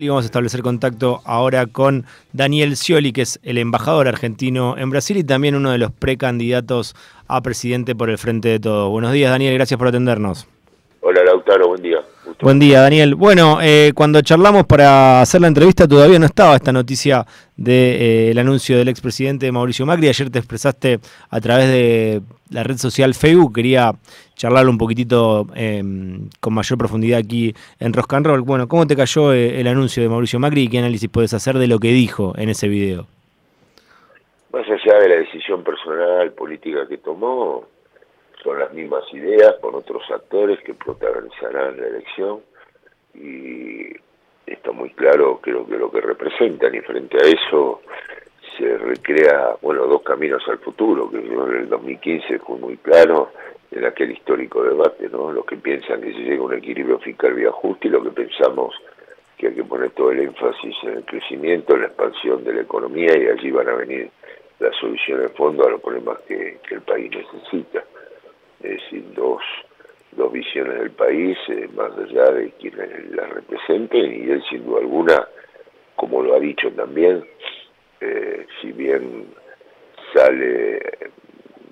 Y vamos a establecer contacto ahora con Daniel Scioli, que es el embajador argentino en Brasil y también uno de los precandidatos a presidente por el Frente de Todos. Buenos días, Daniel, gracias por atendernos. Hola, Lautaro, buen día. Buen día, Daniel. Bueno, eh, cuando charlamos para hacer la entrevista todavía no estaba esta noticia del de, eh, anuncio del expresidente Mauricio Macri. Ayer te expresaste a través de la red social Facebook. Quería charlarlo un poquitito eh, con mayor profundidad aquí en Rock and Roll. Bueno, ¿cómo te cayó eh, el anuncio de Mauricio Macri y qué análisis puedes hacer de lo que dijo en ese video? Más allá de la decisión personal, política que tomó, son las mismas ideas con otros actores que protagonizarán la elección y está muy claro creo que lo que representan y frente a eso se recrea, bueno, dos caminos al futuro, que en el 2015 fue muy claro en aquel histórico debate, ¿no? Los que piensan que se llega a un equilibrio fiscal vía justa y lo que pensamos que hay que poner todo el énfasis en el crecimiento, en la expansión de la economía y allí van a venir las soluciones de fondo a los problemas que, el país necesita. Es decir, dos, dos visiones del país, eh, más allá de quienes la representen, y él sin duda alguna, como lo ha dicho también, eh, si bien sale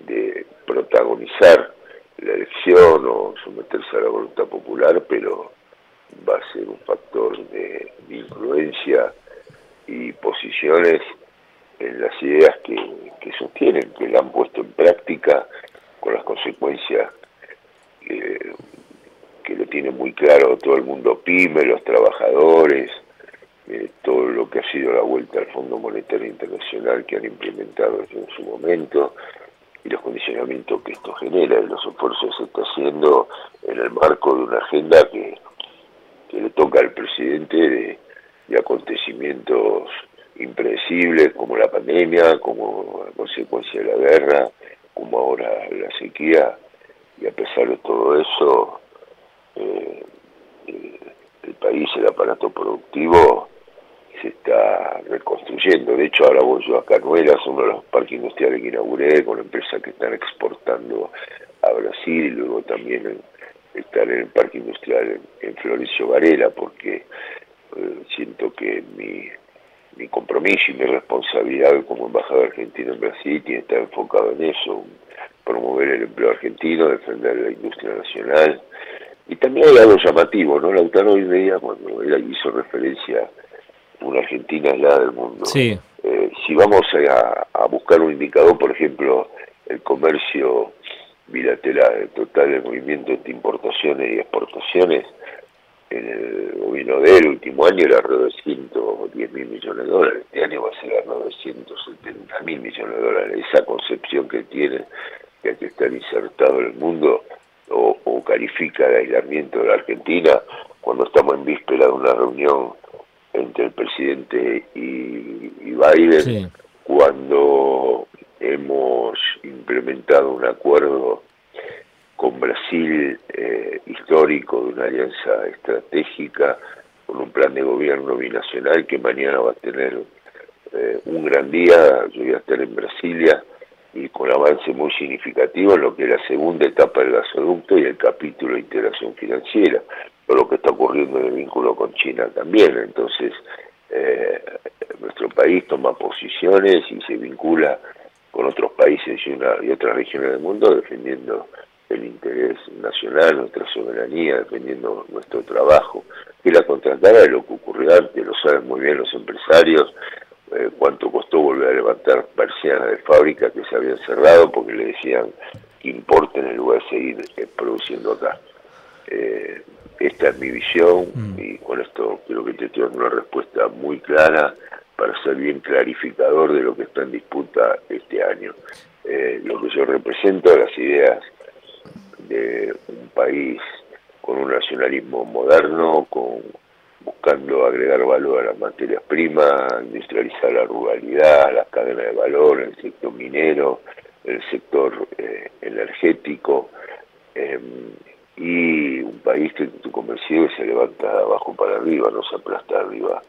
de protagonizar la elección o someterse a la voluntad popular, pero va a ser un factor de, influencia y posiciones en las ideas que, sostienen, que la han puesto en práctica con las consecuencias que, que lo tiene muy claro todo el mundo pyme, los trabajadores, eh, todo lo que ha sido la vuelta al Fondo Monetario Internacional que han implementado en su momento, y los condicionamientos que esto genera los esfuerzos que se está haciendo en el marco de una agenda que, le toca al presidente de, acontecimientos impredecibles como la pandemia, como la consecuencia de la guerra, como ahora la sequía, y a pesar de todo eso, eh, el país, el aparato productivo, se está reconstruyendo. De hecho, ahora voy yo a Canuelas, uno de los parques industriales que inauguré, con empresas que están exportando a Brasil y luego también estar en el parque industrial en, Florencio Varela, porque eh, siento que mi, mi compromiso y mi responsabilidad como embajador argentino en Brasil tiene que estar enfocado en eso, promover el empleo argentino, defender la industria nacional. Y también hay algo llamativo, ¿no? Lautaro hoy día, cuando él hizo referencia una Argentina aislada del mundo. Sí. Eh, si vamos a, buscar un indicador, por ejemplo, el comercio bilateral, total del movimiento entre importaciones y exportaciones, en el gobierno del último año era alrededor de 110 mil millones de dólares, este año va a ser alrededor de 170 mil millones de dólares. Esa concepción que tiene que hay que estar insertado en el mundo o, o califica de aislamiento de la Argentina cuando estamos en víspera de una reunión entre el presidente y, Biden cuando hemos implementado un acuerdo con Brasil eh, histórico de una alianza estratégica con un plan de gobierno binacional que mañana va a tener eh, un gran día, yo voy a estar en Brasilia y con avance muy significativo en lo que es la segunda etapa del gasoducto y el capítulo de integración financiera lo que está ocurriendo en el vínculo con China también. Entonces, eh, nuestro país toma posiciones y se vincula con otros países y, una, y otras regiones del mundo defendiendo el interés nacional, nuestra soberanía, defendiendo nuestro trabajo. Y la contratada de lo que ocurrió antes, lo saben muy bien los empresarios, eh, cuánto costó volver a levantar persianas de fábrica que se habían cerrado porque le decían que importen en lugar de seguir eh, produciendo acá. Eh, esta es mi visión mm. y con esto creo que te estoy dando una respuesta muy clara para ser bien clarificador de lo que está en disputa este año. Eh, lo que yo represento, las ideas de un país con un nacionalismo moderno, con buscando agregar valor a las materias primas, industrializar la ruralidad, las cadenas de valor, el sector minero, el sector eh, energético. Em, y un país que tu convencido se levanta de abajo para arriba, no se aplasta arriba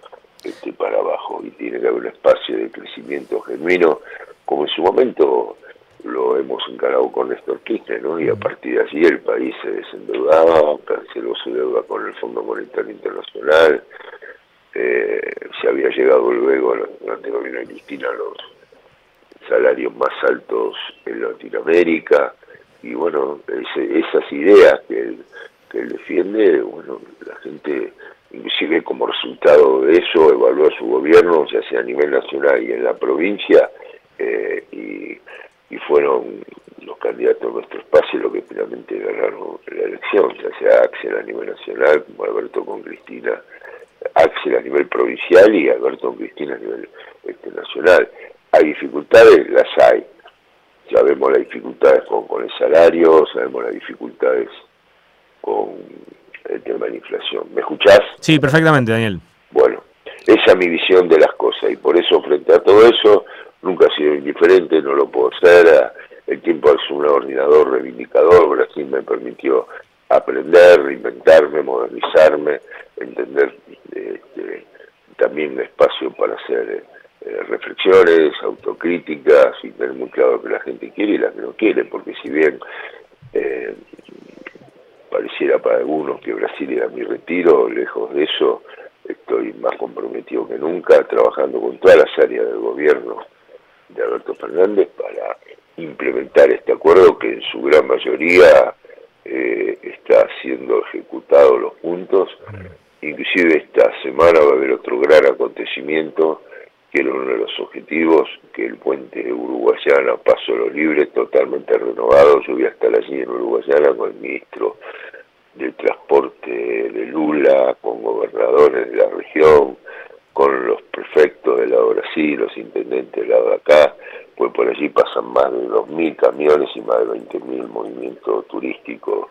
este, para abajo y tiene que haber un espacio de crecimiento genuino, como en su momento lo hemos encarado con Néstor Kirchner, ¿no? Y a partir de allí el país se desendeudaba, canceló su deuda con el Fondo Monetario Internacional, eh, había llegado luego, durante el gobierno de Cristina, los salarios más altos en Latinoamérica, y bueno, esas ideas que él, que él defiende, bueno, la gente inclusive como resultado de eso evaluó su gobierno, ya sea a nivel nacional y en la provincia, eh, y, fueron los candidatos de nuestro espacio los que finalmente ganaron la elección, ya sea Axel a nivel nacional, como Alberto con Cristina, Axel a nivel provincial y Alberto con Cristina a nivel este, nacional. ¿Hay dificultades? Las hay. Sabemos las dificultades con, con el salario, sabemos las dificultades con el tema de la inflación. ¿Me escuchás? Sí, perfectamente, Daniel. Bueno, esa es mi visión de las cosas y por eso frente a todo eso nunca he sido indiferente, no lo puedo ser. El tiempo es un ordenador reivindicador, Brasil me permitió aprender, reinventarme, modernizarme, entender este, también un espacio para hacer eh, reflexiones, autocríticas y tener muy claro que la gente quiere y la que no quiere, porque si bien eh, pareciera para algunos que Brasil era mi retiro, lejos de eso, estoy más comprometido que nunca, trabajando con todas las áreas del gobierno de Alberto Fernández para implementar este acuerdo que en su gran mayoría eh, está siendo ejecutado los puntos. Inclusive esta semana va a haber otro gran acontecimiento que era uno de los objetivos, que el puente uruguayana Paso los Libres totalmente renovado. Yo voy a estar allí en Uruguayana con el ministro del Transporte de Lula, con gobernadores de la región, con los prefectos del lado de Brasil, los intendentes del lado de acá, pues por allí pasan más de 2.000 camiones y más de 20.000 movimientos turísticos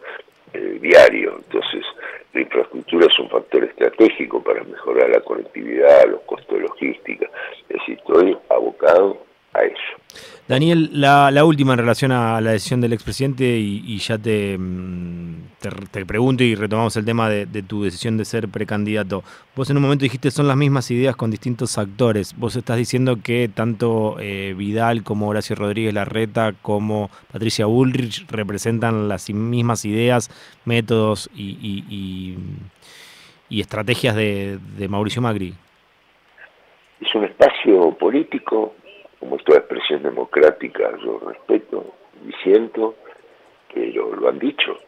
eh, diarios. Entonces, la infraestructura es un factor estratégico para mejorar la conectividad, los costos de logística. Es decir, estoy abocado a eso. Daniel, la, última en relación a la decisión del expresidente y, ya mm, te, te, pregunto y retomamos el tema de, tu decisión de ser precandidato. Vos en un momento dijiste son las mismas ideas con distintos actores. Vos estás diciendo que tanto eh, Vidal como Horacio Rodríguez Larreta como Patricia Bullrich representan las mismas ideas, métodos y, estrategias de, de Mauricio Macri. Es un espacio político como toda expresión democrática yo respeto y siento, pero lo han dicho.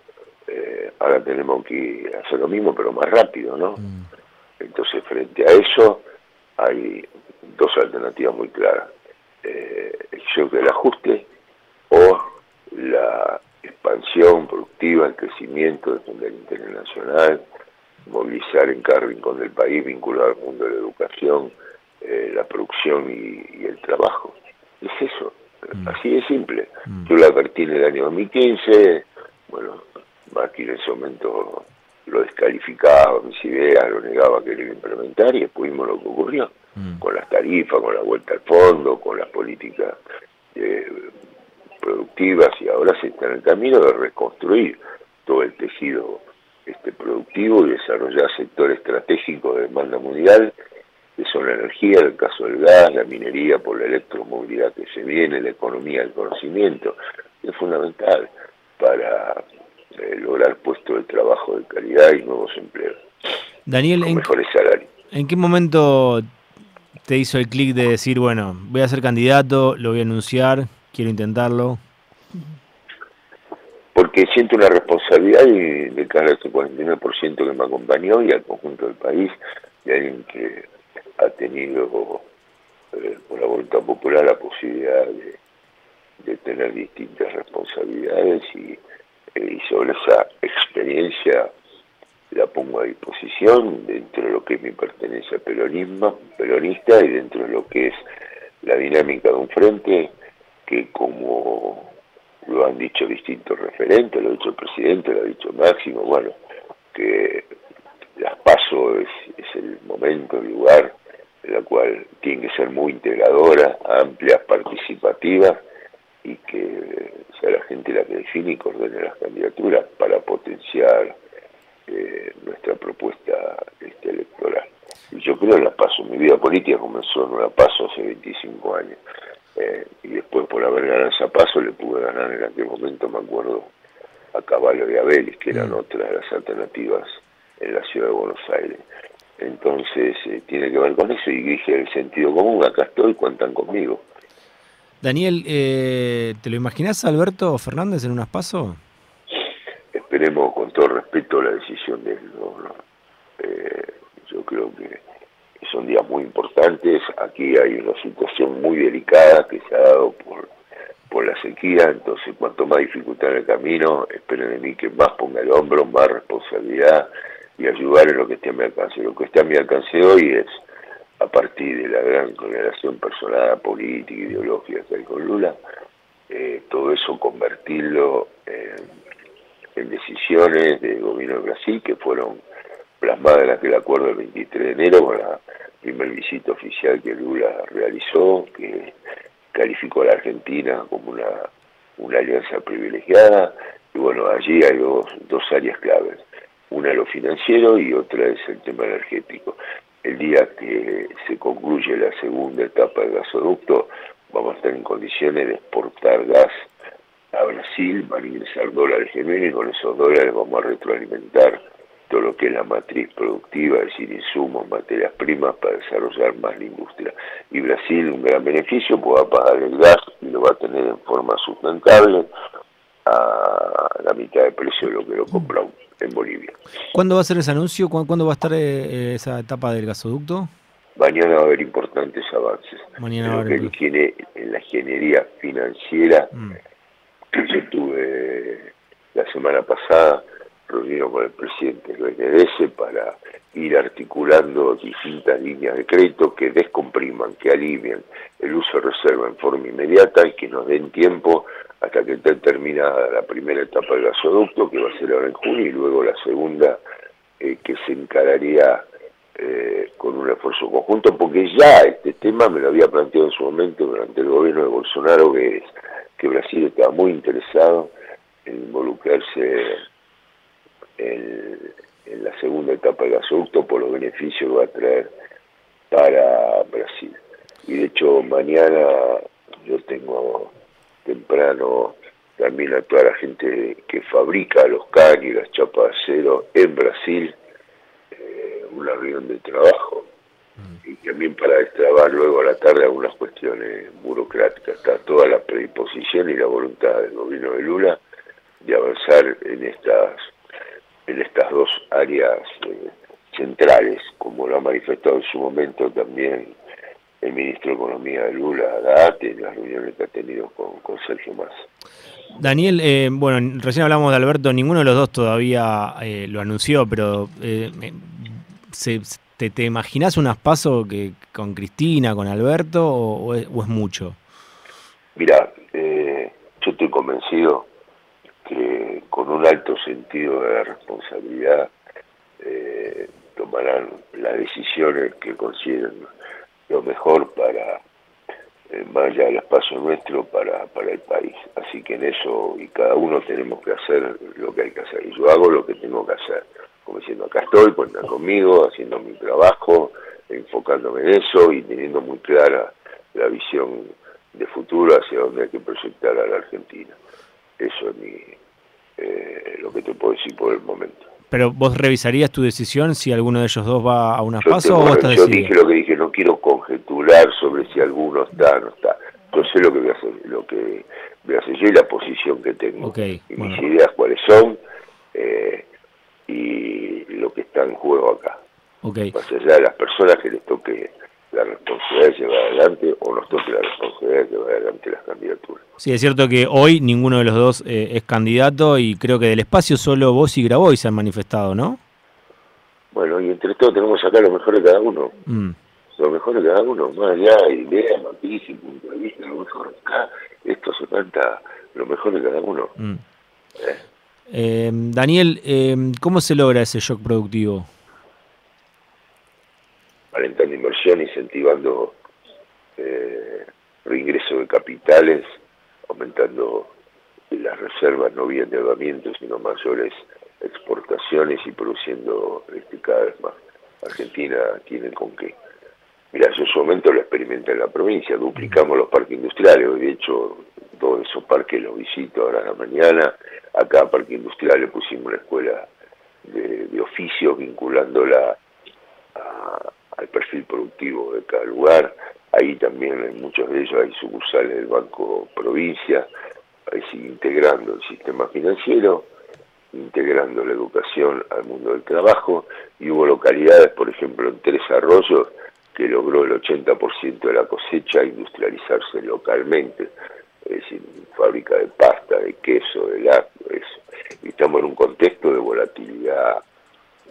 Eh, ahora tenemos que hacer lo mismo, pero más rápido, ¿no? Mm. Entonces, frente a eso, hay dos alternativas muy claras. Eh, el shock del ajuste o la expansión productiva, el crecimiento, defender el interés nacional, movilizar en cada rincón del país, vincular al mundo de la educación, eh, la producción y, el trabajo. Es eso, mm. así de simple. Mm. Yo lo advertí en el año 2015, bueno, Macri en ese momento lo descalificaba, mis ideas, lo negaba que lo iba a implementar y después vimos lo que ocurrió, mm. con las tarifas, con la vuelta al fondo, con las políticas eh, productivas y ahora se está en el camino de reconstruir todo el tejido este productivo y desarrollar sectores estratégicos de demanda mundial que son la energía, el caso del gas, la minería por la electromovilidad que se viene, la economía del conocimiento, es fundamental para eh, lograr puestos de trabajo de calidad y nuevos empleos. Daniel, ¿en, mejores salarios. ¿en qué momento te hizo el clic de decir, bueno, voy a ser candidato, lo voy a anunciar, quiero intentarlo? Porque siento una responsabilidad y de cara a ese 49% que me acompañó y al conjunto del país, de alguien que ha tenido eh, por la voluntad popular la posibilidad de, tener distintas responsabilidades y, eh, y, sobre esa experiencia la pongo a disposición dentro de lo que es mi pertenencia peronismo, peronista y dentro de lo que es la dinámica de un frente que como lo han dicho distintos referentes, lo ha dicho el presidente, lo ha dicho Máximo, bueno, que las paso es, es el momento, el lugar la cual tiene que ser muy integradora, amplia, participativa y que sea la gente la que define y coordene las candidaturas para potenciar eh, nuestra propuesta este, electoral. Y yo creo en la paso, mi vida política comenzó en una paso hace 25 años. Eh, y después por haber ganado esa paso le pude ganar en aquel momento, me acuerdo, a Caballo y a Vélez, que eran mm. otras de las alternativas en la ciudad de Buenos Aires. Entonces eh, tiene que ver con eso y dije el sentido común, acá estoy, cuentan conmigo. Daniel, eh, ¿te lo imaginas Alberto Fernández en unas pasos? Esperemos con todo respeto la decisión de él. Eh, yo creo que son días muy importantes. Aquí hay una situación muy delicada que se ha dado por, por la sequía, entonces cuanto más dificultad en el camino, esperen de mí que más ponga el hombro, más responsabilidad y ayudar en lo que esté a mi alcance. Lo que está a mi alcance hoy es a partir de la gran generación personal, política, ideológica que hay con Lula, eh, todo eso convertirlo en, decisiones del gobierno de Brasil que fueron plasmadas en aquel acuerdo del 23 de enero con la primer visita oficial que Lula realizó, que calificó a la Argentina como una, una alianza privilegiada, y bueno, allí hay dos, dos áreas claves, una lo financiero y otra es el tema energético el día que se concluye la segunda etapa del gasoducto, vamos a estar en condiciones de exportar gas a Brasil, van a ingresar dólares genuinos y con esos dólares vamos a retroalimentar todo lo que es la matriz productiva, es decir, insumos, materias primas para desarrollar más la industria. Y Brasil, un gran beneficio, pues va a pagar el gas y lo va a tener en forma sustentable a la mitad de precio de lo que lo compra en Bolivia. ¿Cuándo va a ser ese anuncio? ¿Cuándo va a estar eh, eh, esa etapa del gasoducto? Mañana va a haber importantes avances. Mañana va a haber. En, la ingeniería financiera, mm. yo tuve la semana pasada reunido con el presidente del BNDES para ir articulando distintas líneas de crédito que descompriman, que alivien el uso de reserva en forma inmediata y que nos den tiempo hasta que esté terminada la primera etapa del gasoducto, que va a ser ahora en junio, y luego la segunda, eh, que se encararía eh, con un esfuerzo conjunto, porque ya este tema me lo había planteado en su momento durante el gobierno de Bolsonaro, que que Brasil estaba muy interesado en involucrarse en, en la segunda etapa del gasoducto por los beneficios que va a traer para Brasil. Y de hecho mañana yo tengo temprano también a toda la gente que fabrica los caños y las chapas de acero en Brasil, eh, una reunión de trabajo. Mm. Y también para destrabar luego a la tarde algunas cuestiones burocráticas. Está toda la predisposición y la voluntad del gobierno de Lula de avanzar en estas, en estas dos áreas eh, centrales, como lo ha manifestado en su momento también el ministro de Economía de Lula, Date, las reuniones que ha tenido con, Sergio Massa. Daniel, eh, bueno, recién hablamos de Alberto, ninguno de los dos todavía eh, lo anunció, pero eh, te, te, imaginas unas pasos que, con Cristina, con Alberto, o, es, mucho? Mira, yo estoy convencido que con un alto sentido de responsabilidad tomarán las decisiones que consideren lo mejor para, eh, allá del espacio nuestro, para, para el país. Así que en eso, y cada uno tenemos que hacer lo que hay que hacer. Y yo hago lo que tengo que hacer. Como diciendo, acá estoy, cuentan conmigo, haciendo mi trabajo, enfocándome en eso y teniendo muy clara la visión de futuro hacia dónde hay que proyectar a la Argentina. Eso es mi, eh, lo que te puedo decir por el momento. Pero vos revisarías tu decisión si alguno de ellos dos va a una paso o estás Yo dije lo que dije, no quiero conjeturar sobre si alguno está o no está. Yo sé lo que voy a hacer, lo que voy a hacer yo y la posición que tengo. y mis ideas cuáles son eh, y lo que está en juego acá. Okay. Más allá de las personas que les toque la responsabilidad de llevar adelante o nos toque la responsabilidad de llevar adelante las candidaturas. Sí, es cierto que hoy ninguno de los dos eh, es candidato y creo que del espacio solo vos y Graboy se han manifestado, ¿no? Bueno, y entre todos tenemos sacar lo mejor de cada uno. Mm. Lo mejor de cada uno, más allá de ideas, noticias, punto de vista, lo mejor acá, esto se trata lo mejor de cada uno. Mm. ¿Eh? Eh, Daniel, ¿cómo se logra ese shock productivo? Alentando inversión, incentivando eh, reingreso de capitales, aumentando las reservas, no vía endeudamiento, sino mayores exportaciones y produciendo este, cada vez más. Argentina tiene con qué. Mira, yo en su momento lo experimenté en la provincia, duplicamos los parques industriales, de hecho todos esos parques los visito ahora en la mañana, a parque industrial le pusimos una escuela de, de oficios vinculándola a al perfil productivo de cada lugar. Ahí también en muchos de ellos hay sucursales del Banco Provincia, ahí sigue integrando el sistema financiero, integrando la educación al mundo del trabajo, y hubo localidades, por ejemplo, en Tres Arroyos, que logró el 80% de la cosecha industrializarse localmente, es decir, fábrica de pasta, de queso, de lácteos. Y estamos en un contexto de volatilidad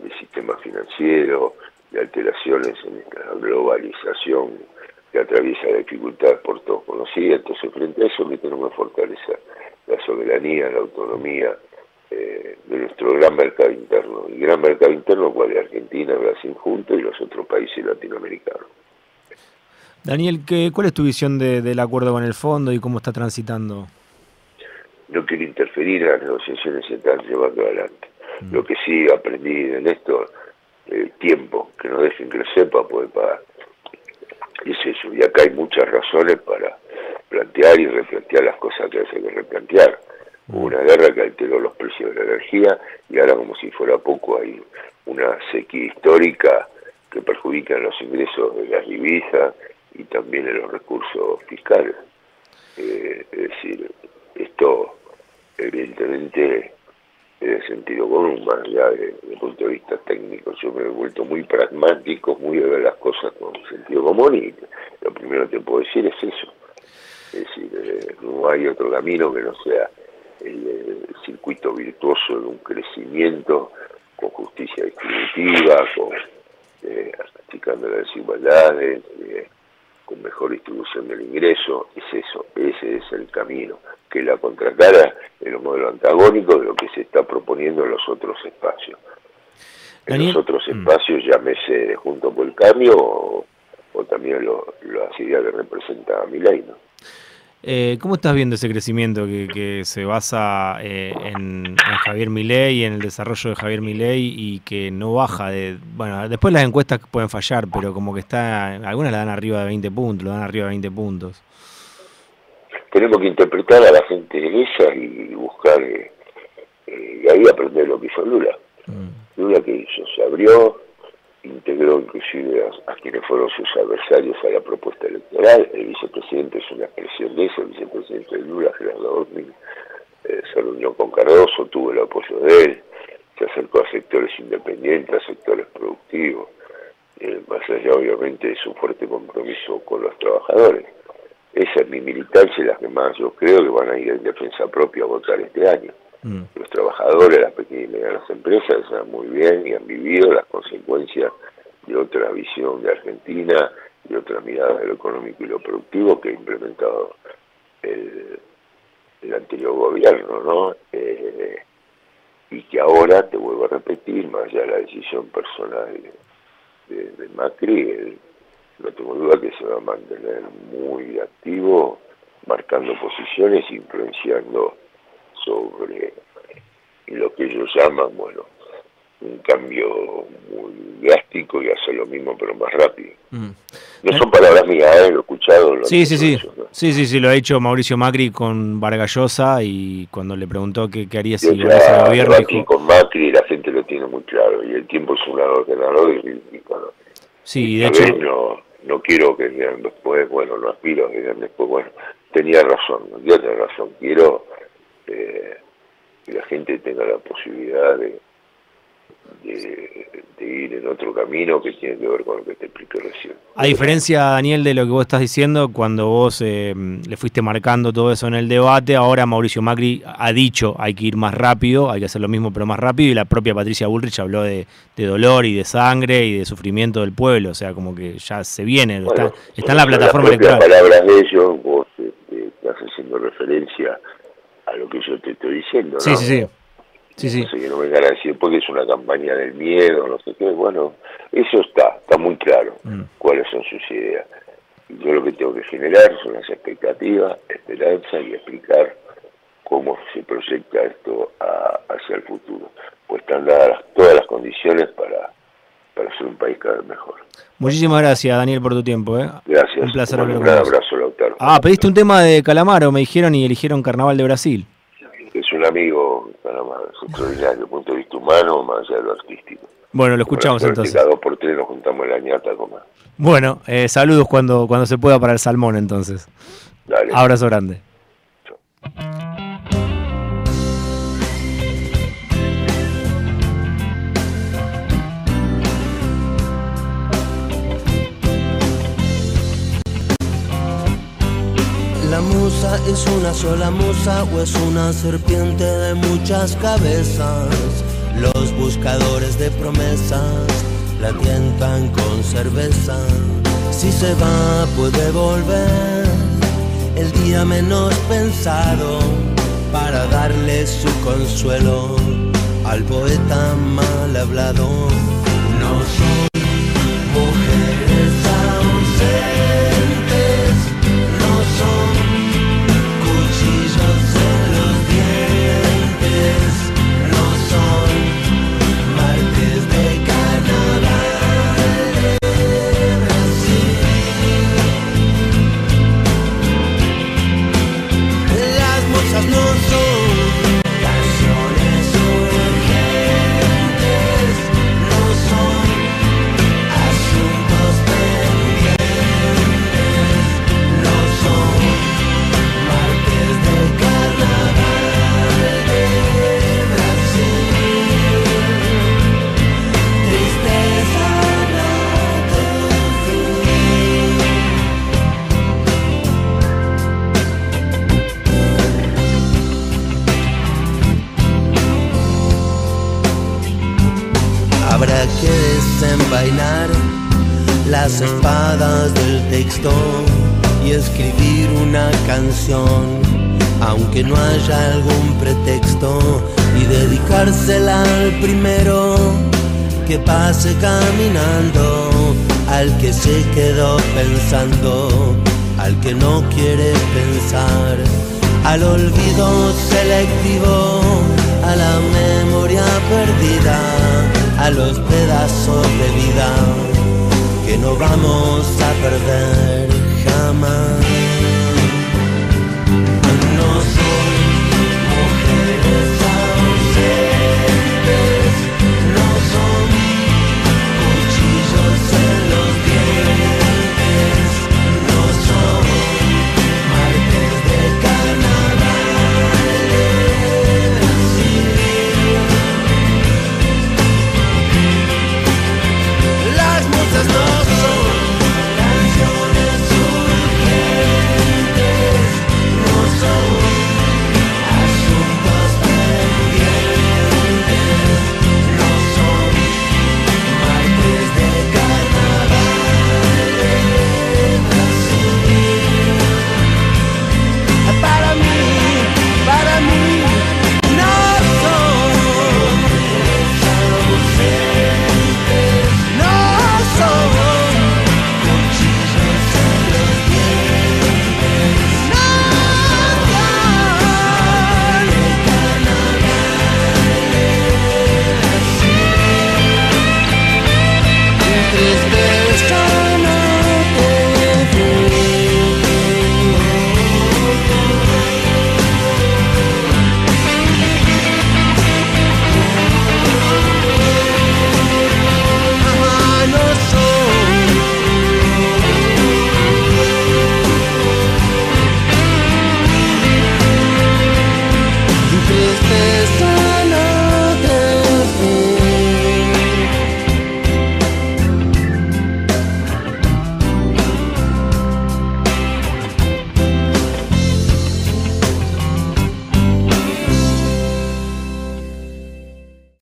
del sistema financiero, de alteraciones en esta globalización que atraviesa la dificultad por todos conocidos. Entonces, frente a eso, que tenemos que fortalecer la soberanía, la autonomía eh, de nuestro gran mercado interno. Y gran mercado interno, cual es Argentina, Brasil juntos y los otros países latinoamericanos. Daniel, ¿qué, ¿cuál es tu visión del acuerdo con el fondo y cómo está transitando? No quiero interferir en las negociaciones que están llevando adelante. Mm. Lo que sí aprendí en esto, el tiempo, que no dejen que lo sepa, puede pagar. Y es eso, y acá hay muchas razones para plantear y replantear las cosas que hay que replantear. Hubo una guerra que alteró los precios de la energía y ahora como si fuera poco hay una sequía histórica que perjudica los ingresos de las divisas y también en los recursos fiscales. Eh, es decir, esto evidentemente es de sentido común, más allá el punto de vista técnico. Yo me he vuelto muy pragmático, muy de ver las cosas con sentido común y lo primero que puedo decir es eso. Es decir, eh, no hay otro camino que no sea el, circuito virtuoso de un crecimiento con justicia distributiva, con eh, las desigualdades, eh, con mejor distribución del ingreso, es eso, ese es el camino, que la contracara en los modelos antagónicos de lo que se está proponiendo en los otros espacios. En los otros mm. espacios, llámese junto por el cambio o, también lo, las ideas que representa Milay, ¿no? Eh, ¿Cómo estás viendo ese crecimiento que, se basa eh, en, Javier Milei y en el desarrollo de Javier Milei y que no baja de... Bueno, después las encuestas pueden fallar, pero como que está... Algunas la dan arriba de 20 puntos, lo dan arriba de 20 puntos. Tenemos que interpretar a la gente en esa y buscar... Eh, y ahí aprender lo que hizo Lula. Mm. Lula que hizo, se abrió, inclusive a, quienes fueron sus adversarios a la propuesta electoral. El vicepresidente es una expresión de eso, el vicepresidente de Lula, Gerardo Ortmin, eh, se reunió con Cardoso, tuvo el apoyo de él, se acercó a sectores independientes, a sectores productivos, eh, más allá obviamente de su fuerte compromiso con los trabajadores. Esa es mi militancia, las que más yo creo que van a ir en defensa propia a votar este año. Mm. Los trabajadores, las pequeñas y medianas empresas saben muy bien y han vivido las consecuencias de otra visión de Argentina y otra mirada de lo económico y lo productivo que ha implementado el, anterior gobierno, ¿no? Eh, y que ahora, te vuelvo a repetir, más allá de la decisión personal de, Macri, no tengo duda que se va a mantener muy activo, marcando posiciones, influenciando sobre lo que ellos llaman, bueno, un cambio muy drástico y hacer lo mismo pero más rápido. Mm. No son palabras mías, ¿eh? lo he escuchado. sí, sí, sí. sí, sí, sí, lo ha dicho Mauricio Macri con Vargallosa y cuando le preguntó qué, haría si volviese al gobierno. Dijo... Con Macri la gente lo tiene muy claro y el tiempo es un ordenador y, bueno, Sí, de hecho... No, no quiero que digan después, bueno, no aspiro a que digan después, bueno, tenía razón, yo tenía razón, quiero eh, que la gente tenga la posibilidad de, de, ir en otro camino que tiene que ver con lo que te expliqué recién. A diferencia, Daniel, de lo que vos estás diciendo, cuando vos eh, le fuiste marcando todo eso en el debate, ahora Mauricio Macri ha dicho hay que ir más rápido, hay que hacer lo mismo pero más rápido, y la propia Patricia Bullrich habló de, dolor y de sangre y de sufrimiento del pueblo, o sea, como que ya se viene, está, en la plataforma electoral. palabras de ellos, vos este, estás haciendo referencia a lo que yo te estoy diciendo, ¿no? Sí, sí, sí. Sí, sí. Sé que no vengan a decir porque es una campaña del miedo, no sé qué. Bueno, eso está, está muy claro mm. cuáles son sus ideas. Yo lo que tengo que generar son las expectativas, esperanza y explicar cómo se proyecta esto hacia el futuro. Pues están dadas todas las condiciones para, para ser un país cada vez mejor. Muchísimas gracias, Daniel, por tu tiempo. ¿eh? Gracias. Un placer Un abrazo, Lautaro. Ah, pediste un tema de Calamaro, me dijeron, y eligieron Carnaval de Brasil. Es un amigo, Calamaro, es extraordinario, punto de vista humano, más allá de lo artístico. Bueno, lo escuchamos entonces. Cada dos por tres nos juntamos la ñata a Bueno, eh, saludos cuando, cuando se pueda para el salmón entonces. Dale. Abrazo grande. Es una sola musa o es una serpiente de muchas cabezas. Los buscadores de promesas la tientan con cerveza. Si se va puede volver el día menos pensado para darle su consuelo al poeta mal hablado. No al primero que pase caminando, al que se quedó pensando, al que no quiere pensar, al olvido selectivo, a la memoria perdida, a los pedazos de vida que no vamos a perder jamás.